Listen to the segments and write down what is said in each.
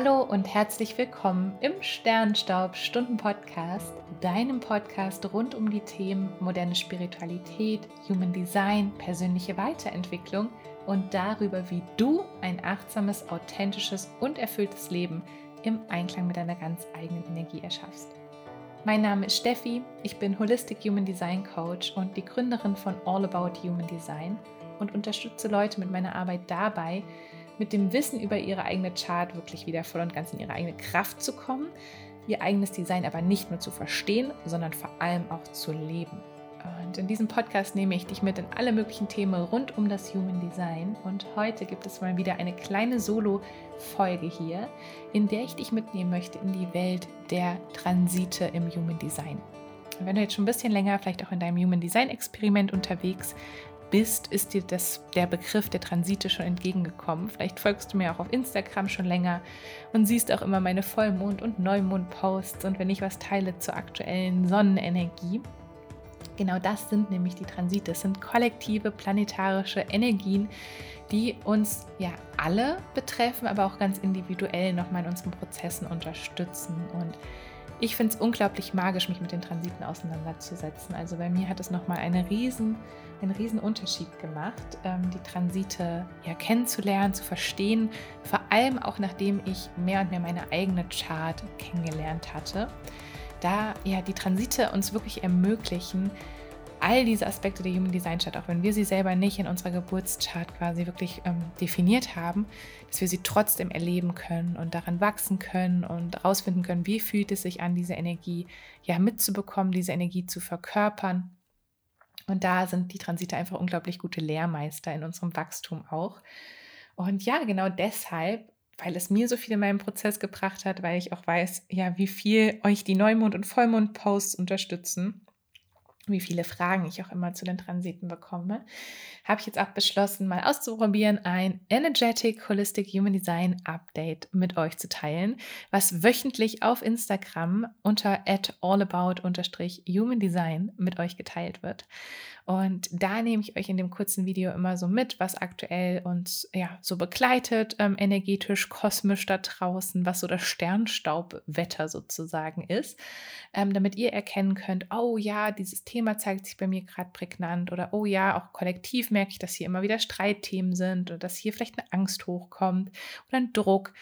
Hallo und herzlich willkommen im Sternstaub Stunden Podcast, deinem Podcast rund um die Themen moderne Spiritualität, Human Design, persönliche Weiterentwicklung und darüber, wie du ein achtsames, authentisches und erfülltes Leben im Einklang mit deiner ganz eigenen Energie erschaffst. Mein Name ist Steffi, ich bin Holistic Human Design Coach und die Gründerin von All About Human Design und unterstütze Leute mit meiner Arbeit dabei, mit dem Wissen über ihre eigene Chart wirklich wieder voll und ganz in ihre eigene Kraft zu kommen, ihr eigenes Design aber nicht nur zu verstehen, sondern vor allem auch zu leben. Und in diesem Podcast nehme ich dich mit in alle möglichen Themen rund um das Human Design. Und heute gibt es mal wieder eine kleine Solo-Folge hier, in der ich dich mitnehmen möchte in die Welt der Transite im Human Design. wenn du jetzt schon ein bisschen länger, vielleicht auch in deinem Human Design Experiment unterwegs bist, ist dir das, der Begriff der Transite schon entgegengekommen. Vielleicht folgst du mir auch auf Instagram schon länger und siehst auch immer meine Vollmond- und Neumond-Posts und wenn ich was teile zur aktuellen Sonnenenergie. Genau das sind nämlich die Transite. Es sind kollektive planetarische Energien, die uns ja alle betreffen, aber auch ganz individuell nochmal in unseren Prozessen unterstützen. Und ich finde es unglaublich magisch, mich mit den Transiten auseinanderzusetzen. Also bei mir hat es nochmal eine riesen, einen riesen Unterschied gemacht, ähm, die Transite ja kennenzulernen, zu verstehen, vor allem auch nachdem ich mehr und mehr meine eigene Chart kennengelernt hatte. Da ja die Transite uns wirklich ermöglichen, all diese Aspekte der Human Design Chart, auch wenn wir sie selber nicht in unserer Geburtschart quasi wirklich ähm, definiert haben, dass wir sie trotzdem erleben können und daran wachsen können und herausfinden können, wie fühlt es sich an, diese Energie ja mitzubekommen, diese Energie zu verkörpern. Und da sind die Transite einfach unglaublich gute Lehrmeister in unserem Wachstum auch. Und ja, genau deshalb weil es mir so viel in meinem Prozess gebracht hat, weil ich auch weiß, ja, wie viel euch die Neumond- und Vollmond-Posts unterstützen wie viele Fragen ich auch immer zu den Transiten bekomme, habe ich jetzt auch beschlossen, mal auszuprobieren, ein Energetic Holistic Human Design Update mit euch zu teilen, was wöchentlich auf Instagram unter allabout-human design mit euch geteilt wird. Und da nehme ich euch in dem kurzen Video immer so mit, was aktuell uns ja so begleitet, ähm, energetisch, kosmisch da draußen, was so das Sternstaubwetter sozusagen ist, ähm, damit ihr erkennen könnt, oh ja, dieses Thema zeigt sich bei mir gerade prägnant oder oh ja, auch kollektiv merke ich, dass hier immer wieder Streitthemen sind oder dass hier vielleicht eine Angst hochkommt oder ein Druck.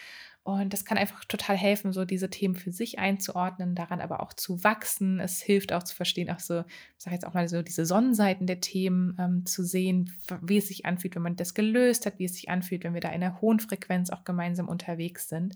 Und das kann einfach total helfen, so diese Themen für sich einzuordnen, daran aber auch zu wachsen. Es hilft auch zu verstehen, auch so, ich sage jetzt auch mal so, diese Sonnenseiten der Themen ähm, zu sehen, wie es sich anfühlt, wenn man das gelöst hat, wie es sich anfühlt, wenn wir da in einer hohen Frequenz auch gemeinsam unterwegs sind.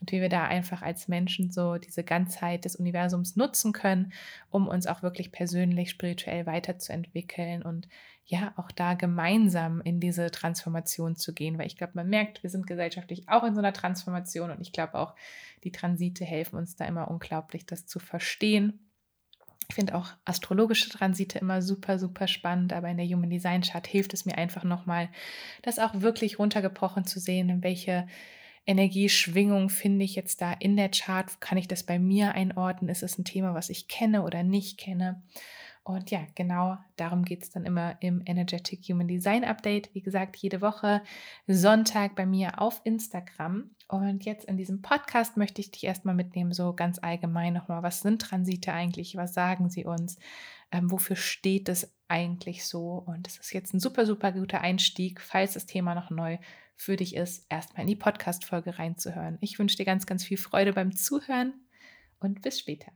Und wie wir da einfach als Menschen so diese Ganzheit des Universums nutzen können, um uns auch wirklich persönlich, spirituell weiterzuentwickeln und ja auch da gemeinsam in diese Transformation zu gehen, weil ich glaube, man merkt, wir sind gesellschaftlich auch in so einer Transformation und ich glaube auch, die Transite helfen uns da immer unglaublich, das zu verstehen. Ich finde auch astrologische Transite immer super, super spannend, aber in der Human Design Chart hilft es mir einfach nochmal, das auch wirklich runtergebrochen zu sehen, in welche Energieschwingung finde ich jetzt da in der Chart? Kann ich das bei mir einordnen? Ist es ein Thema, was ich kenne oder nicht kenne? Und ja, genau darum geht es dann immer im Energetic Human Design Update. Wie gesagt, jede Woche Sonntag bei mir auf Instagram. Und jetzt in diesem Podcast möchte ich dich erstmal mitnehmen, so ganz allgemein nochmal, was sind Transite eigentlich? Was sagen sie uns? Ähm, wofür steht es eigentlich so? Und es ist jetzt ein super, super guter Einstieg, falls das Thema noch neu für dich ist, erstmal in die Podcast-Folge reinzuhören. Ich wünsche dir ganz, ganz viel Freude beim Zuhören und bis später.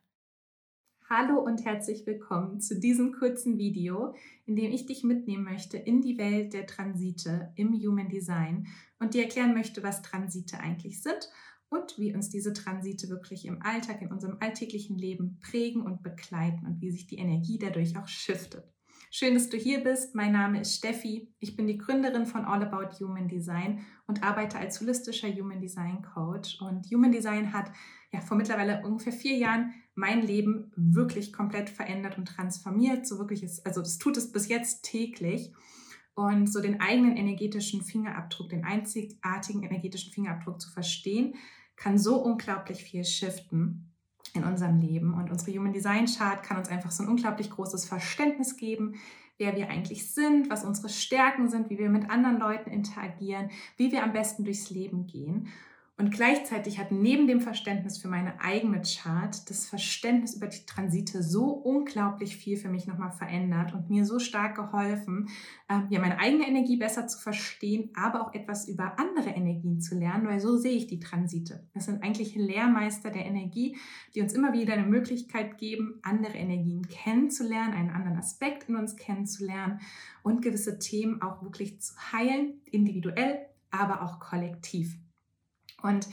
Hallo und herzlich willkommen zu diesem kurzen Video, in dem ich dich mitnehmen möchte in die Welt der Transite im Human Design und dir erklären möchte, was Transite eigentlich sind und wie uns diese Transite wirklich im Alltag, in unserem alltäglichen Leben prägen und begleiten und wie sich die Energie dadurch auch shiftet. Schön, dass du hier bist. Mein Name ist Steffi. Ich bin die Gründerin von All About Human Design und arbeite als holistischer Human Design Coach. Und Human Design hat ja vor mittlerweile ungefähr vier Jahren mein Leben wirklich komplett verändert und transformiert. So wirklich ist, also das tut es bis jetzt täglich. Und so den eigenen energetischen Fingerabdruck, den einzigartigen energetischen Fingerabdruck zu verstehen, kann so unglaublich viel shiften in unserem Leben. Und unsere Human Design Chart kann uns einfach so ein unglaublich großes Verständnis geben, wer wir eigentlich sind, was unsere Stärken sind, wie wir mit anderen Leuten interagieren, wie wir am besten durchs Leben gehen. Und gleichzeitig hat neben dem Verständnis für meine eigene Chart das Verständnis über die Transite so unglaublich viel für mich nochmal verändert und mir so stark geholfen, äh, ja, meine eigene Energie besser zu verstehen, aber auch etwas über andere Energien zu lernen, weil so sehe ich die Transite. Das sind eigentlich Lehrmeister der Energie, die uns immer wieder eine Möglichkeit geben, andere Energien kennenzulernen, einen anderen Aspekt in uns kennenzulernen und gewisse Themen auch wirklich zu heilen, individuell, aber auch kollektiv. Und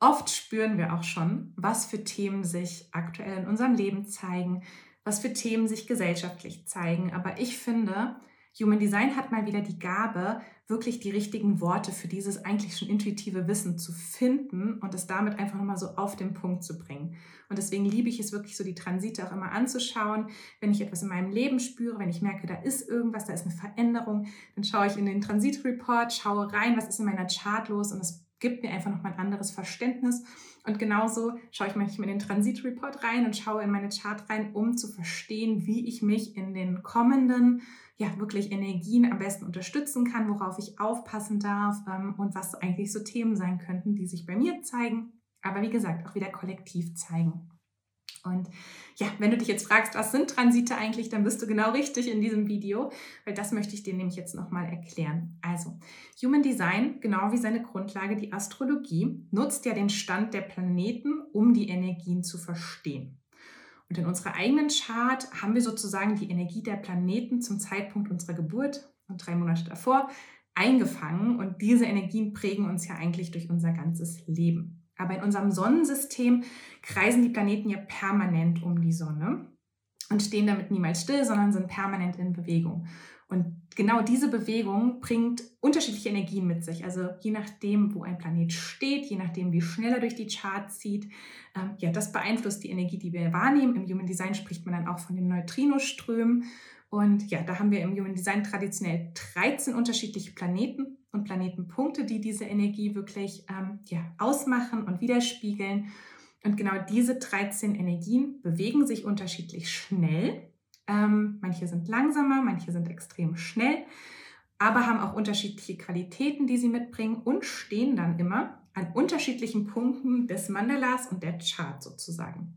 oft spüren wir auch schon, was für Themen sich aktuell in unserem Leben zeigen, was für Themen sich gesellschaftlich zeigen. Aber ich finde, Human Design hat mal wieder die Gabe, wirklich die richtigen Worte für dieses eigentlich schon intuitive Wissen zu finden und es damit einfach nochmal so auf den Punkt zu bringen. Und deswegen liebe ich es wirklich so, die Transite auch immer anzuschauen. Wenn ich etwas in meinem Leben spüre, wenn ich merke, da ist irgendwas, da ist eine Veränderung, dann schaue ich in den Transit-Report, schaue rein, was ist in meiner Chart los und es gibt mir einfach nochmal ein anderes Verständnis. Und genauso schaue ich manchmal in den Transit-Report rein und schaue in meine Chart rein, um zu verstehen, wie ich mich in den kommenden, ja, wirklich Energien am besten unterstützen kann, worauf ich aufpassen darf ähm, und was eigentlich so Themen sein könnten, die sich bei mir zeigen, aber wie gesagt auch wieder kollektiv zeigen. Und ja, wenn du dich jetzt fragst, was sind Transite eigentlich, dann bist du genau richtig in diesem Video, weil das möchte ich dir nämlich jetzt nochmal erklären. Also, Human Design, genau wie seine Grundlage, die Astrologie, nutzt ja den Stand der Planeten, um die Energien zu verstehen. Und in unserer eigenen Chart haben wir sozusagen die Energie der Planeten zum Zeitpunkt unserer Geburt und drei Monate davor eingefangen. Und diese Energien prägen uns ja eigentlich durch unser ganzes Leben. Aber in unserem Sonnensystem kreisen die Planeten ja permanent um die Sonne und stehen damit niemals still, sondern sind permanent in Bewegung. Und genau diese Bewegung bringt unterschiedliche Energien mit sich. Also je nachdem, wo ein Planet steht, je nachdem, wie schnell er durch die Chart zieht, ähm, ja, das beeinflusst die Energie, die wir wahrnehmen. Im Human Design spricht man dann auch von den Neutrinoströmen. Und ja, da haben wir im Human Design traditionell 13 unterschiedliche Planeten und Planetenpunkte, die diese Energie wirklich ähm, ja, ausmachen und widerspiegeln. Und genau diese 13 Energien bewegen sich unterschiedlich schnell. Ähm, manche sind langsamer, manche sind extrem schnell, aber haben auch unterschiedliche Qualitäten, die sie mitbringen und stehen dann immer an unterschiedlichen Punkten des Mandalas und der Chart sozusagen.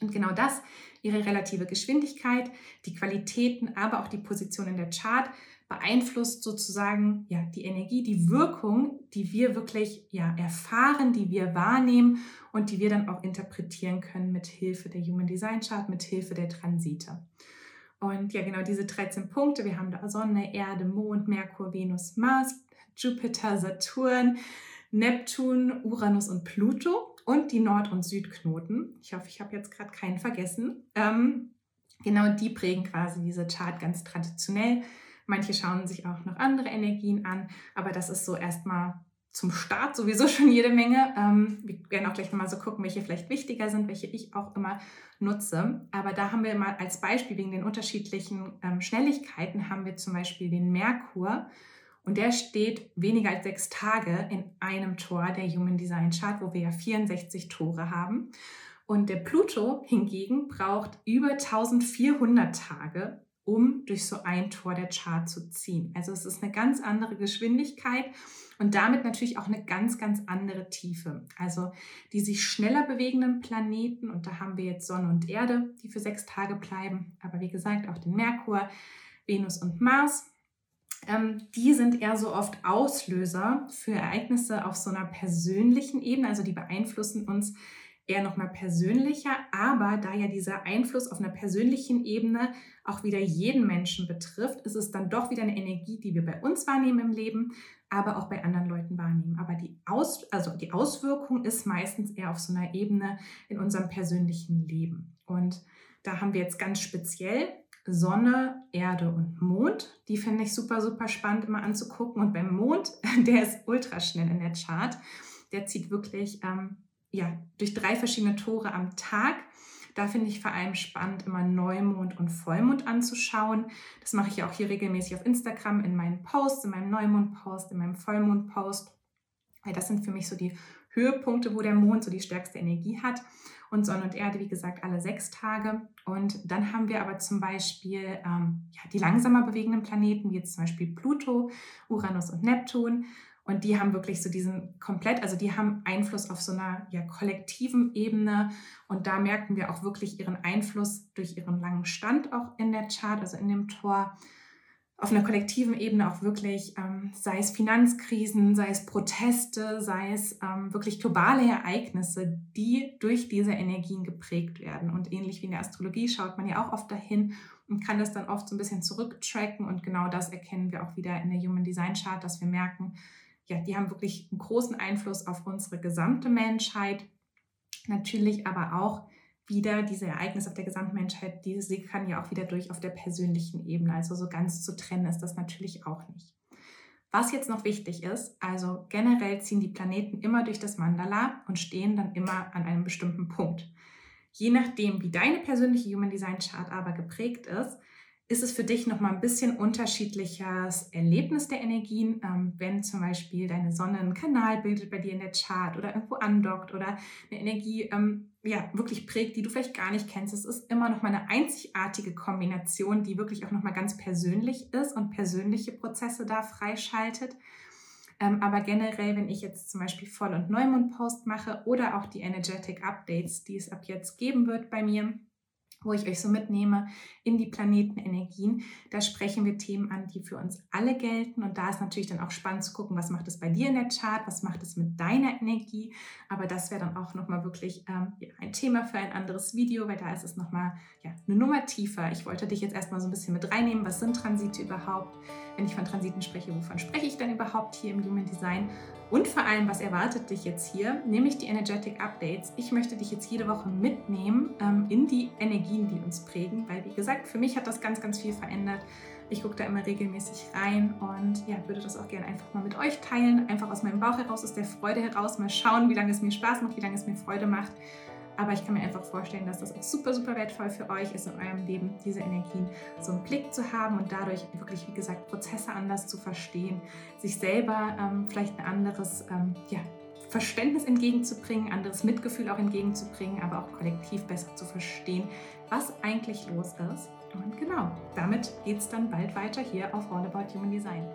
Und genau das, ihre relative Geschwindigkeit, die Qualitäten, aber auch die Position in der Chart, beeinflusst sozusagen ja die Energie, die Wirkung, die wir wirklich ja erfahren, die wir wahrnehmen und die wir dann auch interpretieren können mit Hilfe der Human Design Chart, mit Hilfe der Transite. Und ja, genau diese 13 Punkte, wir haben da Sonne, Erde, Mond, Merkur, Venus, Mars, Jupiter, Saturn, Neptun, Uranus und Pluto und die Nord- und Südknoten. Ich hoffe, ich habe jetzt gerade keinen vergessen. Ähm, genau die prägen quasi diese Chart ganz traditionell. Manche schauen sich auch noch andere Energien an, aber das ist so erstmal zum Start sowieso schon jede Menge. Ähm, wir werden auch gleich nochmal so gucken, welche vielleicht wichtiger sind, welche ich auch immer nutze. Aber da haben wir mal als Beispiel wegen den unterschiedlichen ähm, Schnelligkeiten haben wir zum Beispiel den Merkur. Und der steht weniger als sechs Tage in einem Tor der Human Design Chart, wo wir ja 64 Tore haben. Und der Pluto hingegen braucht über 1400 Tage, durch so ein Tor der Chart zu ziehen. Also es ist eine ganz andere Geschwindigkeit und damit natürlich auch eine ganz, ganz andere Tiefe. Also die sich schneller bewegenden Planeten, und da haben wir jetzt Sonne und Erde, die für sechs Tage bleiben, aber wie gesagt auch den Merkur, Venus und Mars. Ähm, die sind eher so oft Auslöser für Ereignisse auf so einer persönlichen Ebene, also die beeinflussen uns eher nochmal persönlicher, aber da ja dieser Einfluss auf einer persönlichen Ebene auch wieder jeden Menschen betrifft, ist es dann doch wieder eine Energie, die wir bei uns wahrnehmen im Leben, aber auch bei anderen Leuten wahrnehmen. Aber die, Aus, also die Auswirkung ist meistens eher auf so einer Ebene in unserem persönlichen Leben. Und da haben wir jetzt ganz speziell Sonne, Erde und Mond. Die finde ich super, super spannend immer anzugucken. Und beim Mond, der ist ultra schnell in der Chart. Der zieht wirklich ähm, ja, durch drei verschiedene Tore am Tag. Da finde ich vor allem spannend, immer Neumond und Vollmond anzuschauen. Das mache ich ja auch hier regelmäßig auf Instagram in meinen Posts, in meinem Neumond-Post, in meinem Vollmond-Post. Weil das sind für mich so die Höhepunkte, wo der Mond so die stärkste Energie hat. Und Sonne und Erde, wie gesagt, alle sechs Tage. Und dann haben wir aber zum Beispiel ähm, ja, die langsamer bewegenden Planeten, wie jetzt zum Beispiel Pluto, Uranus und Neptun. Und die haben wirklich so diesen komplett, also die haben Einfluss auf so einer ja, kollektiven Ebene. Und da merken wir auch wirklich ihren Einfluss durch ihren langen Stand auch in der Chart, also in dem Tor. Auf einer kollektiven Ebene auch wirklich, ähm, sei es Finanzkrisen, sei es Proteste, sei es ähm, wirklich globale Ereignisse, die durch diese Energien geprägt werden. Und ähnlich wie in der Astrologie schaut man ja auch oft dahin und kann das dann oft so ein bisschen zurücktracken. Und genau das erkennen wir auch wieder in der Human Design Chart, dass wir merken, ja, die haben wirklich einen großen Einfluss auf unsere gesamte Menschheit. Natürlich aber auch wieder diese Ereignisse auf der gesamten Menschheit, die kann ja auch wieder durch auf der persönlichen Ebene. Also so ganz zu trennen ist das natürlich auch nicht. Was jetzt noch wichtig ist, also generell ziehen die Planeten immer durch das Mandala und stehen dann immer an einem bestimmten Punkt. Je nachdem, wie deine persönliche Human Design Chart aber geprägt ist, ist es für dich nochmal ein bisschen unterschiedliches Erlebnis der Energien, ähm, wenn zum Beispiel deine Sonne einen Kanal bildet bei dir in der Chart oder irgendwo andockt oder eine Energie ähm, ja, wirklich prägt, die du vielleicht gar nicht kennst. Es ist immer nochmal eine einzigartige Kombination, die wirklich auch nochmal ganz persönlich ist und persönliche Prozesse da freischaltet. Ähm, aber generell, wenn ich jetzt zum Beispiel Voll- und Neumond-Post mache oder auch die Energetic Updates, die es ab jetzt geben wird bei mir, wo ich euch so mitnehme in die Planetenenergien. Da sprechen wir Themen an, die für uns alle gelten. Und da ist natürlich dann auch spannend zu gucken, was macht es bei dir in der Chart, was macht es mit deiner Energie. Aber das wäre dann auch nochmal wirklich ähm, ja, ein Thema für ein anderes Video, weil da ist es nochmal ja, eine Nummer tiefer. Ich wollte dich jetzt erstmal so ein bisschen mit reinnehmen. Was sind Transite überhaupt? Wenn ich von Transiten spreche, wovon spreche ich denn überhaupt hier im Human Design? Und vor allem, was erwartet dich jetzt hier? Nämlich die Energetic Updates. Ich möchte dich jetzt jede Woche mitnehmen ähm, in die Energien, die uns prägen, weil wie gesagt, für mich hat das ganz, ganz viel verändert. Ich gucke da immer regelmäßig rein und ja, würde das auch gerne einfach mal mit euch teilen. Einfach aus meinem Bauch heraus, aus der Freude heraus, mal schauen, wie lange es mir Spaß macht, wie lange es mir Freude macht. Aber ich kann mir einfach vorstellen, dass das auch super, super wertvoll für euch ist in eurem Leben, diese Energien so einen Blick zu haben und dadurch wirklich, wie gesagt, Prozesse anders zu verstehen, sich selber ähm, vielleicht ein anderes ähm, ja, Verständnis entgegenzubringen, anderes Mitgefühl auch entgegenzubringen, aber auch kollektiv besser zu verstehen, was eigentlich los ist. Und genau, damit geht es dann bald weiter hier auf All About Human Design.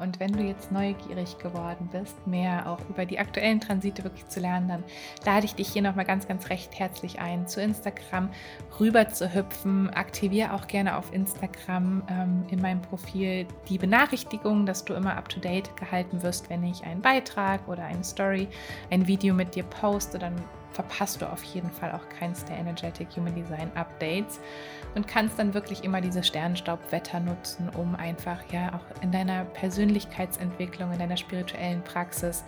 Und wenn du jetzt neugierig geworden bist, mehr auch über die aktuellen Transite wirklich zu lernen, dann lade ich dich hier nochmal ganz, ganz recht herzlich ein, zu Instagram rüber zu hüpfen. Aktiviere auch gerne auf Instagram ähm, in meinem Profil die Benachrichtigung, dass du immer up-to-date gehalten wirst, wenn ich einen Beitrag oder eine Story, ein Video mit dir poste, dann verpasst du auf jeden Fall auch keins der Energetic Human Design Updates und kannst dann wirklich immer diese Sternstaubwetter nutzen, um einfach ja auch in deiner Persönlichkeitsentwicklung, in deiner spirituellen Praxis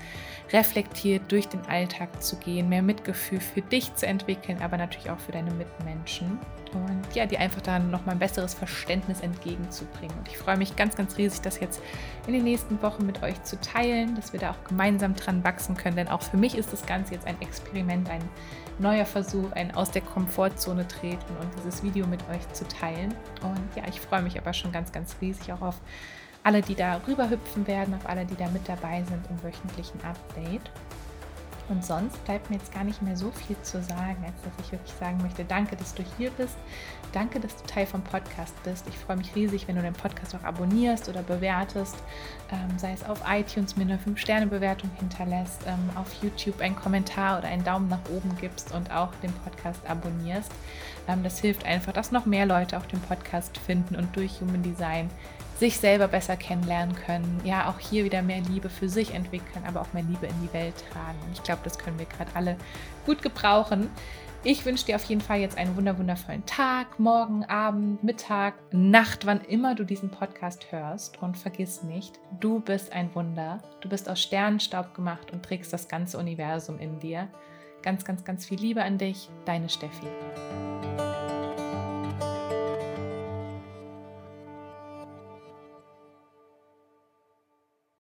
reflektiert durch den Alltag zu gehen, mehr Mitgefühl für dich zu entwickeln, aber natürlich auch für deine Mitmenschen und ja, dir einfach dann nochmal ein besseres Verständnis entgegenzubringen. Und ich freue mich ganz, ganz riesig, das jetzt in den nächsten Wochen mit euch zu teilen, dass wir da auch gemeinsam dran wachsen können. Denn auch für mich ist das Ganze jetzt ein Experiment, ein neuer Versuch, ein aus der Komfortzone treten und dieses Video mit euch zu teilen. Und ja, ich freue mich aber schon ganz, ganz riesig auch auf alle, die da rüber hüpfen werden, auf alle, die da mit dabei sind im wöchentlichen Update. Und sonst bleibt mir jetzt gar nicht mehr so viel zu sagen, als dass ich wirklich sagen möchte, danke, dass du hier bist. Danke, dass du Teil vom Podcast bist. Ich freue mich riesig, wenn du den Podcast auch abonnierst oder bewertest, ähm, sei es auf iTunes mir eine 5-Sterne-Bewertung hinterlässt, ähm, auf YouTube einen Kommentar oder einen Daumen nach oben gibst und auch den Podcast abonnierst. Ähm, das hilft einfach, dass noch mehr Leute auch den Podcast finden und durch Human Design sich selber besser kennenlernen können, ja auch hier wieder mehr Liebe für sich entwickeln, aber auch mehr Liebe in die Welt tragen. Und ich glaube, das können wir gerade alle gut gebrauchen. Ich wünsche dir auf jeden Fall jetzt einen wundervollen Tag, Morgen, Abend, Mittag, Nacht, wann immer du diesen Podcast hörst. Und vergiss nicht, du bist ein Wunder. Du bist aus Sternenstaub gemacht und trägst das ganze Universum in dir. Ganz, ganz, ganz viel Liebe an dich, deine Steffi.